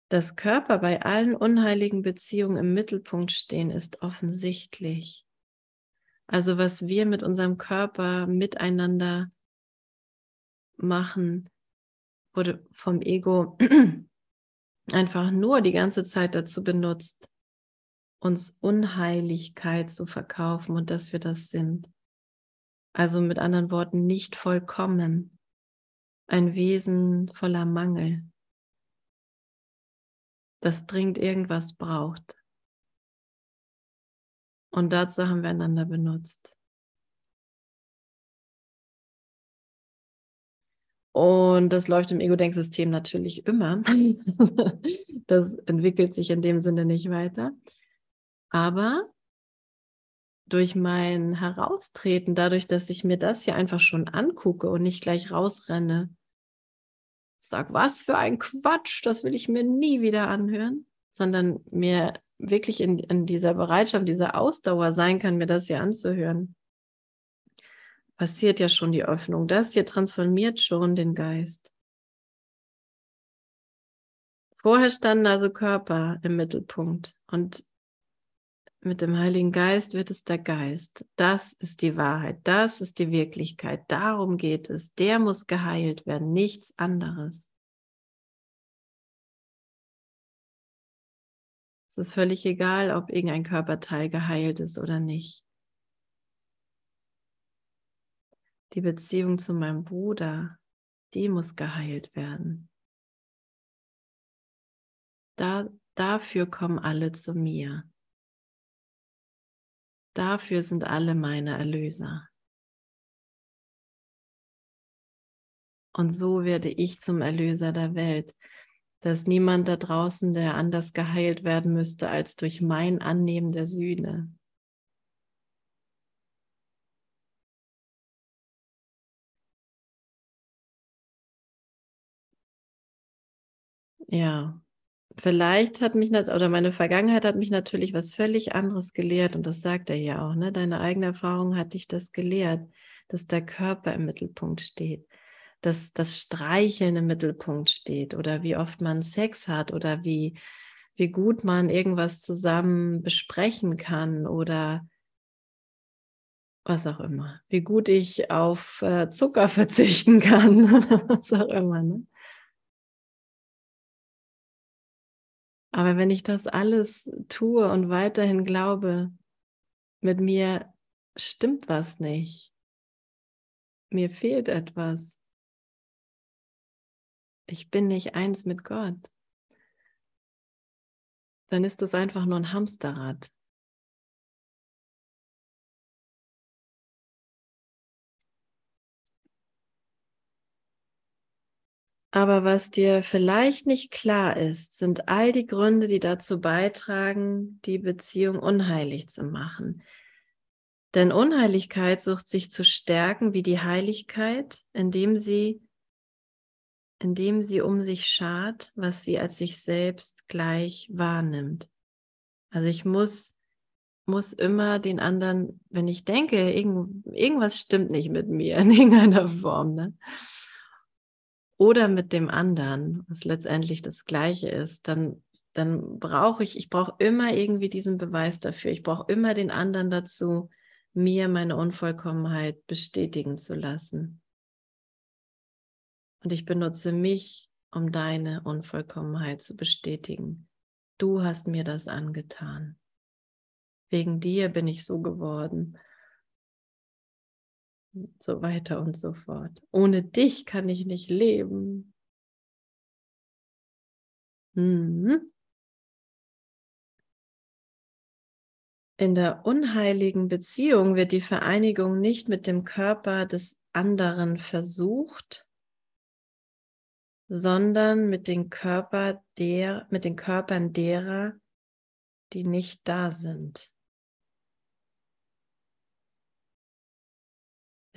Dass Körper bei allen unheiligen Beziehungen im Mittelpunkt stehen, ist offensichtlich. Also was wir mit unserem Körper miteinander machen, wurde vom Ego einfach nur die ganze Zeit dazu benutzt, uns Unheiligkeit zu verkaufen und dass wir das sind. Also mit anderen Worten nicht vollkommen, ein Wesen voller Mangel das dringend irgendwas braucht. Und dazu haben wir einander benutzt. Und das läuft im Ego-Denksystem natürlich immer. das entwickelt sich in dem Sinne nicht weiter. Aber durch mein Heraustreten, dadurch, dass ich mir das hier einfach schon angucke und nicht gleich rausrenne sage, was für ein Quatsch, das will ich mir nie wieder anhören, sondern mir wirklich in, in dieser Bereitschaft, dieser Ausdauer sein kann, mir das hier anzuhören, passiert ja schon die Öffnung. Das hier transformiert schon den Geist. Vorher standen also Körper im Mittelpunkt und mit dem Heiligen Geist wird es der Geist. Das ist die Wahrheit, das ist die Wirklichkeit, darum geht es. Der muss geheilt werden, nichts anderes. Es ist völlig egal, ob irgendein Körperteil geheilt ist oder nicht. Die Beziehung zu meinem Bruder, die muss geheilt werden. Da, dafür kommen alle zu mir. Dafür sind alle meine Erlöser. Und so werde ich zum Erlöser der Welt. Dass niemand da draußen, der anders geheilt werden müsste, als durch mein Annehmen der Sühne. Ja, vielleicht hat mich oder meine Vergangenheit hat mich natürlich was völlig anderes gelehrt und das sagt er ja auch. Ne? Deine eigene Erfahrung hat dich das gelehrt, dass der Körper im Mittelpunkt steht, dass das Streicheln im Mittelpunkt steht oder wie oft man Sex hat oder wie wie gut man irgendwas zusammen besprechen kann oder was auch immer, wie gut ich auf äh, Zucker verzichten kann oder was auch immer. Ne? Aber wenn ich das alles tue und weiterhin glaube, mit mir stimmt was nicht, mir fehlt etwas, ich bin nicht eins mit Gott, dann ist das einfach nur ein Hamsterrad. Aber was dir vielleicht nicht klar ist, sind all die Gründe, die dazu beitragen, die Beziehung unheilig zu machen. Denn Unheiligkeit sucht sich zu stärken wie die Heiligkeit, indem sie, indem sie um sich schart, was sie als sich selbst gleich wahrnimmt. Also ich muss, muss immer den anderen, wenn ich denke, irgend, irgendwas stimmt nicht mit mir in irgendeiner Form, ne? Oder mit dem anderen, was letztendlich das Gleiche ist, dann, dann brauche ich, ich brauche immer irgendwie diesen Beweis dafür. Ich brauche immer den anderen dazu, mir meine Unvollkommenheit bestätigen zu lassen. Und ich benutze mich, um deine Unvollkommenheit zu bestätigen. Du hast mir das angetan. Wegen dir bin ich so geworden so weiter und so fort. Ohne dich kann ich nicht leben. Mhm. In der unheiligen Beziehung wird die Vereinigung nicht mit dem Körper des anderen versucht, sondern mit den, Körper der, mit den Körpern derer, die nicht da sind.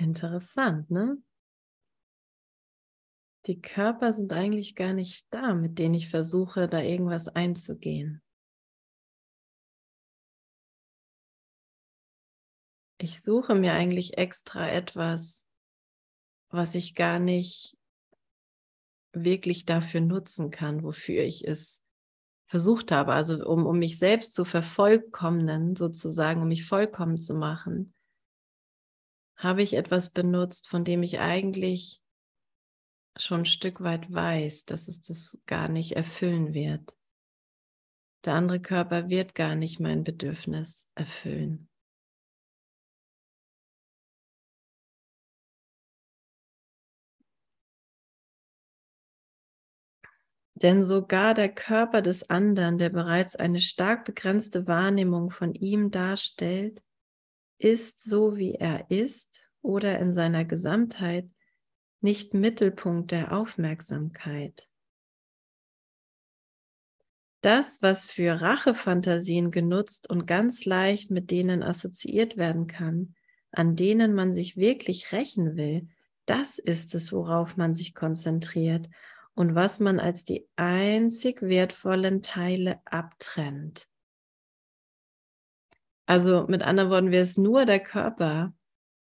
Interessant, ne? Die Körper sind eigentlich gar nicht da, mit denen ich versuche, da irgendwas einzugehen. Ich suche mir eigentlich extra etwas, was ich gar nicht wirklich dafür nutzen kann, wofür ich es versucht habe. Also um, um mich selbst zu vervollkommnen, sozusagen, um mich vollkommen zu machen, habe ich etwas benutzt, von dem ich eigentlich schon ein Stück weit weiß, dass es das gar nicht erfüllen wird. Der andere Körper wird gar nicht mein Bedürfnis erfüllen. Denn sogar der Körper des anderen, der bereits eine stark begrenzte Wahrnehmung von ihm darstellt, ist so, wie er ist oder in seiner Gesamtheit nicht Mittelpunkt der Aufmerksamkeit. Das, was für Rachefantasien genutzt und ganz leicht mit denen assoziiert werden kann, an denen man sich wirklich rächen will, das ist es, worauf man sich konzentriert und was man als die einzig wertvollen Teile abtrennt. Also mit anderen Worten, wäre es nur der Körper,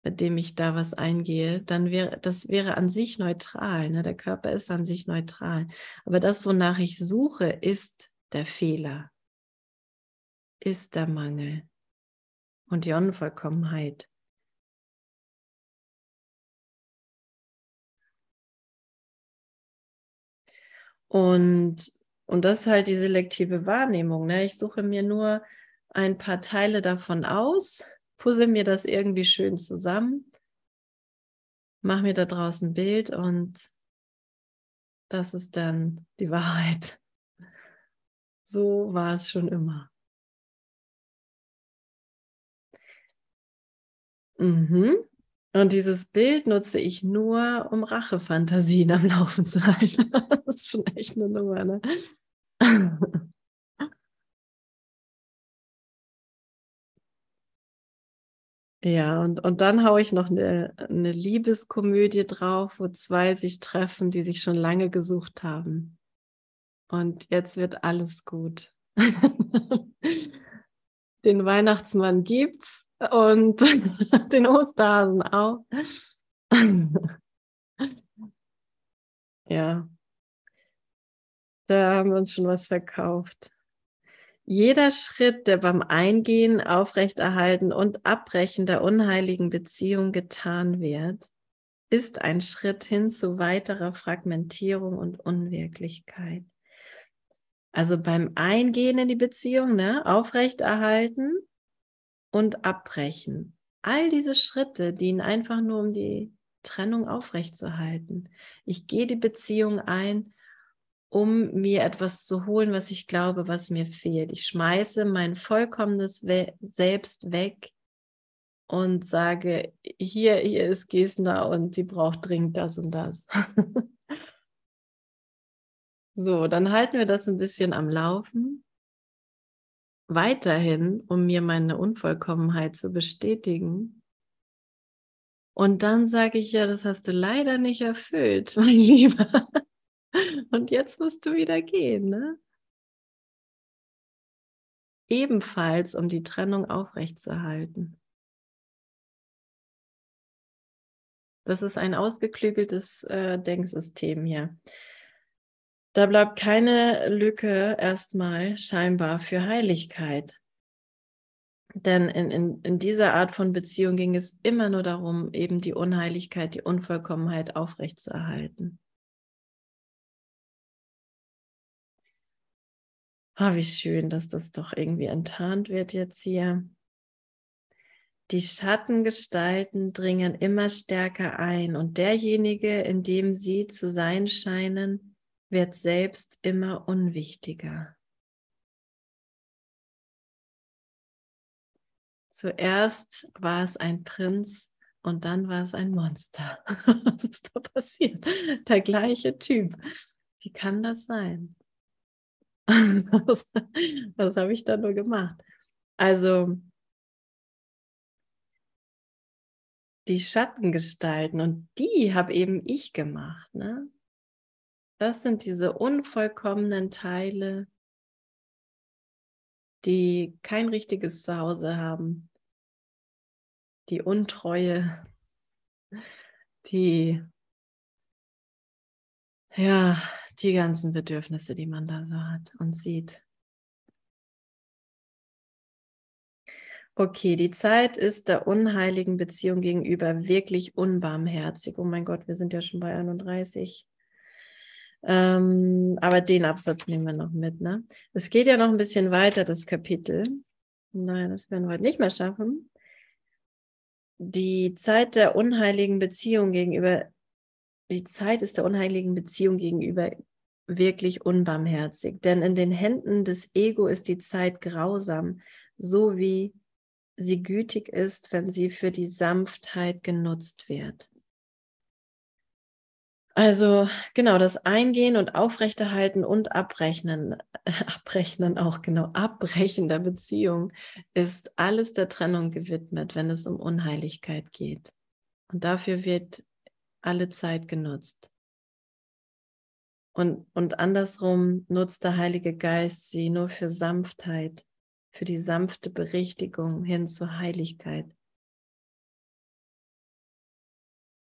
mit dem ich da was eingehe, dann wäre das wäre an sich neutral. Ne? Der Körper ist an sich neutral. Aber das, wonach ich suche, ist der Fehler, ist der Mangel und die Unvollkommenheit. Und, und das ist halt die selektive Wahrnehmung. Ne? Ich suche mir nur ein paar Teile davon aus, puzzle mir das irgendwie schön zusammen, mache mir da draußen ein Bild und das ist dann die Wahrheit. So war es schon immer. Mhm. Und dieses Bild nutze ich nur, um Rachefantasien am Laufen zu halten. das ist schon echt eine Nummer, ne? Ja, und, und dann haue ich noch eine, eine Liebeskomödie drauf, wo zwei sich treffen, die sich schon lange gesucht haben. Und jetzt wird alles gut. Den Weihnachtsmann gibt's und den Osterhasen auch. ja, da haben wir uns schon was verkauft. Jeder Schritt, der beim Eingehen, Aufrechterhalten und Abbrechen der unheiligen Beziehung getan wird, ist ein Schritt hin zu weiterer Fragmentierung und Unwirklichkeit. Also beim Eingehen in die Beziehung, ne, aufrechterhalten und abbrechen. All diese Schritte dienen einfach nur, um die Trennung aufrechtzuerhalten. Ich gehe die Beziehung ein, um mir etwas zu holen, was ich glaube, was mir fehlt. Ich schmeiße mein vollkommenes We Selbst weg und sage, hier, hier ist Gesner und sie braucht dringend das und das. so, dann halten wir das ein bisschen am Laufen weiterhin, um mir meine Unvollkommenheit zu bestätigen. Und dann sage ich ja, das hast du leider nicht erfüllt, mein Lieber. Und jetzt musst du wieder gehen, ne? Ebenfalls, um die Trennung aufrechtzuerhalten. Das ist ein ausgeklügeltes äh, Denksystem hier. Da bleibt keine Lücke erstmal scheinbar für Heiligkeit. Denn in, in, in dieser Art von Beziehung ging es immer nur darum, eben die Unheiligkeit, die Unvollkommenheit aufrechtzuerhalten. Ah, wie schön, dass das doch irgendwie enttarnt wird jetzt hier. Die Schattengestalten dringen immer stärker ein und derjenige, in dem sie zu sein scheinen, wird selbst immer unwichtiger. Zuerst war es ein Prinz und dann war es ein Monster. Was ist da passiert? Der gleiche Typ. Wie kann das sein? was, was habe ich da nur gemacht? Also, die Schattengestalten und die habe eben ich gemacht. Ne? Das sind diese unvollkommenen Teile, die kein richtiges Zuhause haben, die Untreue, die, ja, die ganzen Bedürfnisse, die man da so hat und sieht. Okay, die Zeit ist der unheiligen Beziehung gegenüber wirklich unbarmherzig. Oh mein Gott, wir sind ja schon bei 31. Ähm, aber den Absatz nehmen wir noch mit. Ne? Es geht ja noch ein bisschen weiter, das Kapitel. Nein, das werden wir heute nicht mehr schaffen. Die Zeit der unheiligen Beziehung gegenüber, die Zeit ist der unheiligen Beziehung gegenüber wirklich unbarmherzig. Denn in den Händen des Ego ist die Zeit grausam, so wie sie gütig ist, wenn sie für die Sanftheit genutzt wird. Also genau, das Eingehen und Aufrechterhalten und Abrechnen, Abrechnen auch genau, Abbrechen der Beziehung ist alles der Trennung gewidmet, wenn es um Unheiligkeit geht. Und dafür wird alle Zeit genutzt. Und, und andersrum nutzt der Heilige Geist sie nur für Sanftheit, für die sanfte Berichtigung hin zur Heiligkeit.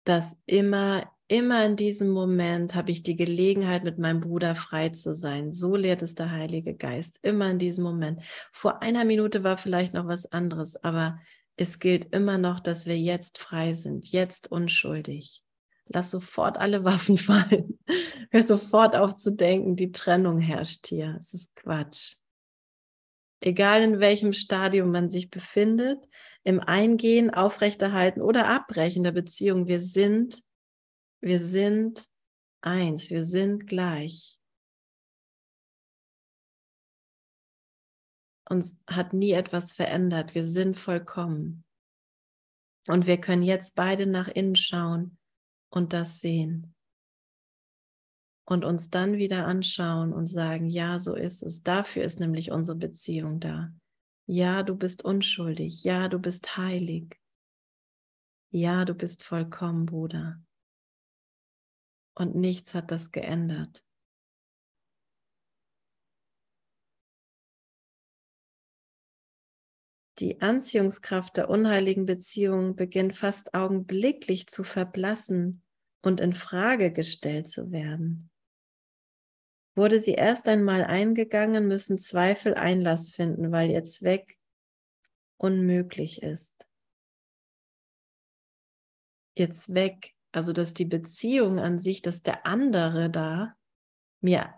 Dass immer, immer in diesem Moment habe ich die Gelegenheit, mit meinem Bruder frei zu sein. So lehrt es der Heilige Geist. Immer in diesem Moment. Vor einer Minute war vielleicht noch was anderes, aber es gilt immer noch, dass wir jetzt frei sind, jetzt unschuldig. Lass sofort alle Waffen fallen. Hör sofort auf zu denken, die Trennung herrscht hier. Es ist Quatsch. Egal in welchem Stadium man sich befindet, im Eingehen, Aufrechterhalten oder Abbrechen der Beziehung, wir sind, wir sind eins, wir sind gleich. Uns hat nie etwas verändert, wir sind vollkommen. Und wir können jetzt beide nach innen schauen und das sehen. Und uns dann wieder anschauen und sagen, ja, so ist es. Dafür ist nämlich unsere Beziehung da. Ja, du bist unschuldig. Ja, du bist heilig. Ja, du bist vollkommen, Bruder. Und nichts hat das geändert. Die Anziehungskraft der unheiligen Beziehung beginnt fast augenblicklich zu verblassen und in Frage gestellt zu werden. Wurde sie erst einmal eingegangen, müssen Zweifel Einlass finden, weil ihr Zweck unmöglich ist. Ihr Zweck, also dass die Beziehung an sich, dass der andere da mir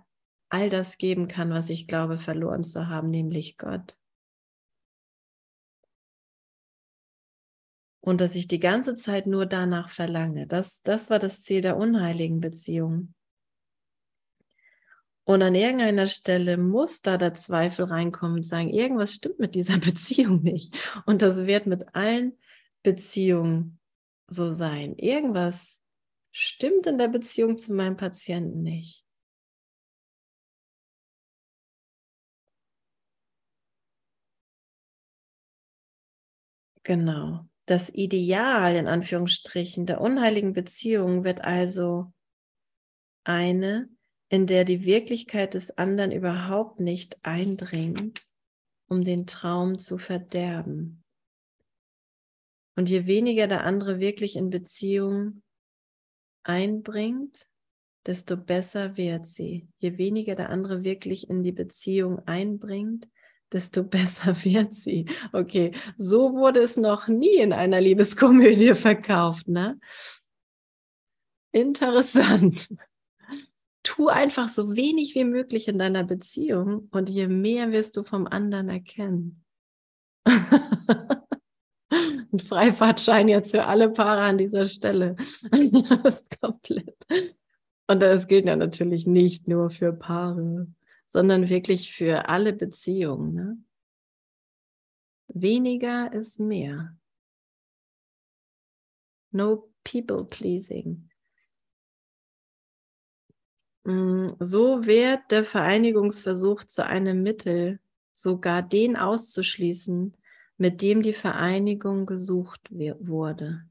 all das geben kann, was ich glaube verloren zu haben, nämlich Gott. Und dass ich die ganze Zeit nur danach verlange. Das, das war das Ziel der unheiligen Beziehung. Und an irgendeiner Stelle muss da der Zweifel reinkommen und sagen, irgendwas stimmt mit dieser Beziehung nicht. Und das wird mit allen Beziehungen so sein. Irgendwas stimmt in der Beziehung zu meinem Patienten nicht. Genau. Das Ideal in Anführungsstrichen der unheiligen Beziehung wird also eine, in der die Wirklichkeit des anderen überhaupt nicht eindringt, um den Traum zu verderben. Und je weniger der andere wirklich in Beziehung einbringt, desto besser wird sie. Je weniger der andere wirklich in die Beziehung einbringt, desto besser wird sie. Okay, so wurde es noch nie in einer Liebeskomödie verkauft, ne? Interessant. Tu einfach so wenig wie möglich in deiner Beziehung und je mehr wirst du vom anderen erkennen. Ein Freifahrtschein jetzt für alle Paare an dieser Stelle. das ist komplett. Und das gilt ja natürlich nicht nur für Paare sondern wirklich für alle Beziehungen. Ne? Weniger ist mehr. No people pleasing. Mm, so wird der Vereinigungsversuch zu einem Mittel, sogar den auszuschließen, mit dem die Vereinigung gesucht wurde.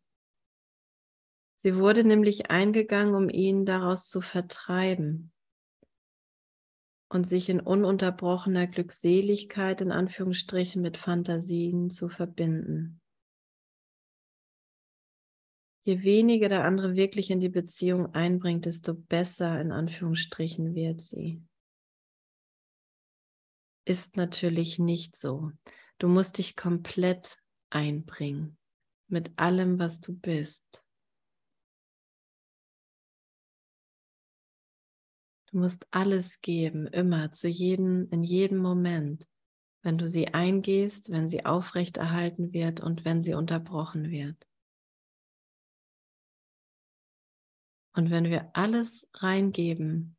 Sie wurde nämlich eingegangen, um ihn daraus zu vertreiben und sich in ununterbrochener Glückseligkeit in Anführungsstrichen mit Fantasien zu verbinden. Je weniger der andere wirklich in die Beziehung einbringt, desto besser in Anführungsstrichen wird sie. Ist natürlich nicht so. Du musst dich komplett einbringen mit allem, was du bist. Du musst alles geben, immer, zu jedem, in jedem Moment, wenn du sie eingehst, wenn sie aufrechterhalten wird und wenn sie unterbrochen wird. Und wenn wir alles reingeben,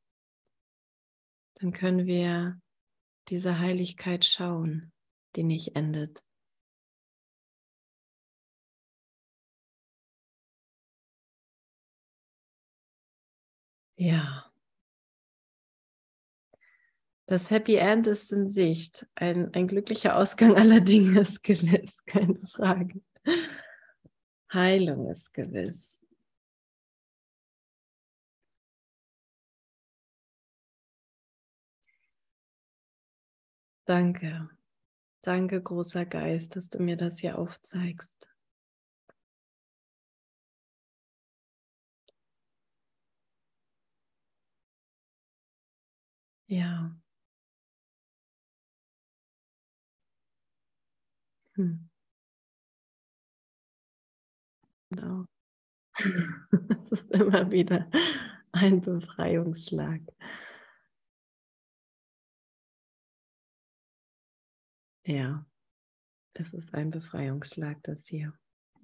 dann können wir diese Heiligkeit schauen, die nicht endet. Ja. Das Happy End ist in Sicht. Ein, ein glücklicher Ausgang aller Dinge ist gewiss, keine Frage. Heilung ist gewiss. Danke. Danke, großer Geist, dass du mir das hier aufzeigst. Ja. Hm. Genau. Es ist immer wieder ein Befreiungsschlag. Ja, es ist ein Befreiungsschlag, das hier.